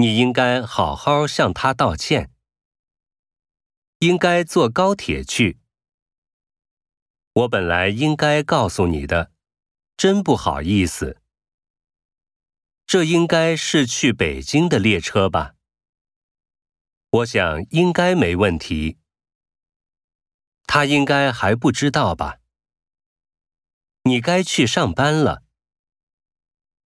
你应该好好向他道歉。应该坐高铁去。我本来应该告诉你的真不好意思。这应该是去北京的列车吧。我想应该没问题。他应该还不知道吧。你该去上班了。